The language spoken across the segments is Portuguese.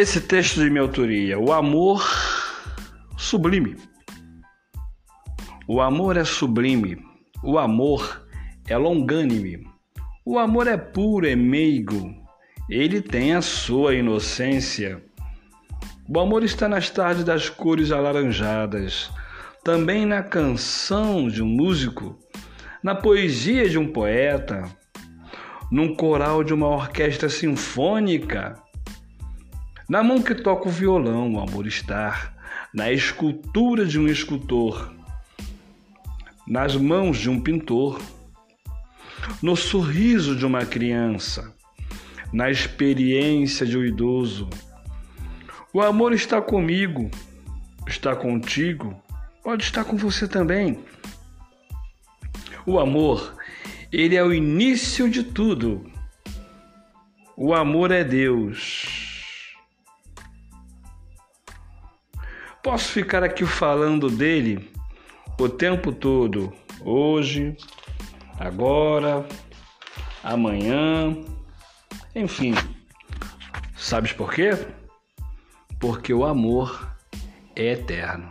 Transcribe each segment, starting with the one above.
Esse texto de minha autoria, o amor sublime. O amor é sublime. O amor é longânime. O amor é puro, é meigo. Ele tem a sua inocência. O amor está nas tardes das cores alaranjadas, também na canção de um músico, na poesia de um poeta, num coral de uma orquestra sinfônica na mão que toca o violão, o amor está. Na escultura de um escultor. Nas mãos de um pintor. No sorriso de uma criança. Na experiência de um idoso. O amor está comigo, está contigo, pode estar com você também. O amor, ele é o início de tudo. O amor é Deus. Posso ficar aqui falando dele o tempo todo, hoje, agora, amanhã, enfim. Sabes por quê? Porque o amor é eterno.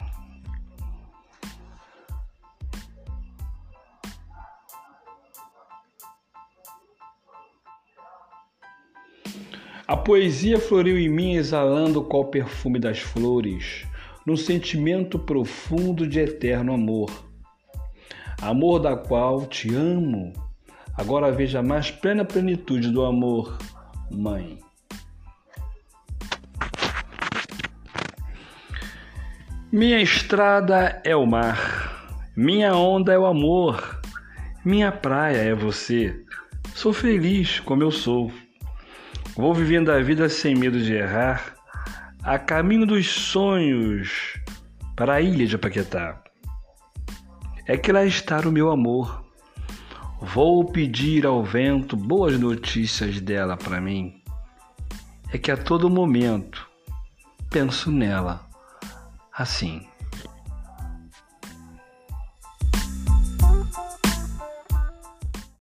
A poesia floriu em mim exalando qual perfume das flores num sentimento profundo de eterno amor. Amor da qual te amo. Agora veja mais plena plenitude do amor, mãe. Minha estrada é o mar, minha onda é o amor, minha praia é você. Sou feliz como eu sou. Vou vivendo a vida sem medo de errar a caminho dos sonhos para a ilha de Paquetá. É que lá está o meu amor. Vou pedir ao vento boas notícias dela para mim. É que a todo momento penso nela assim.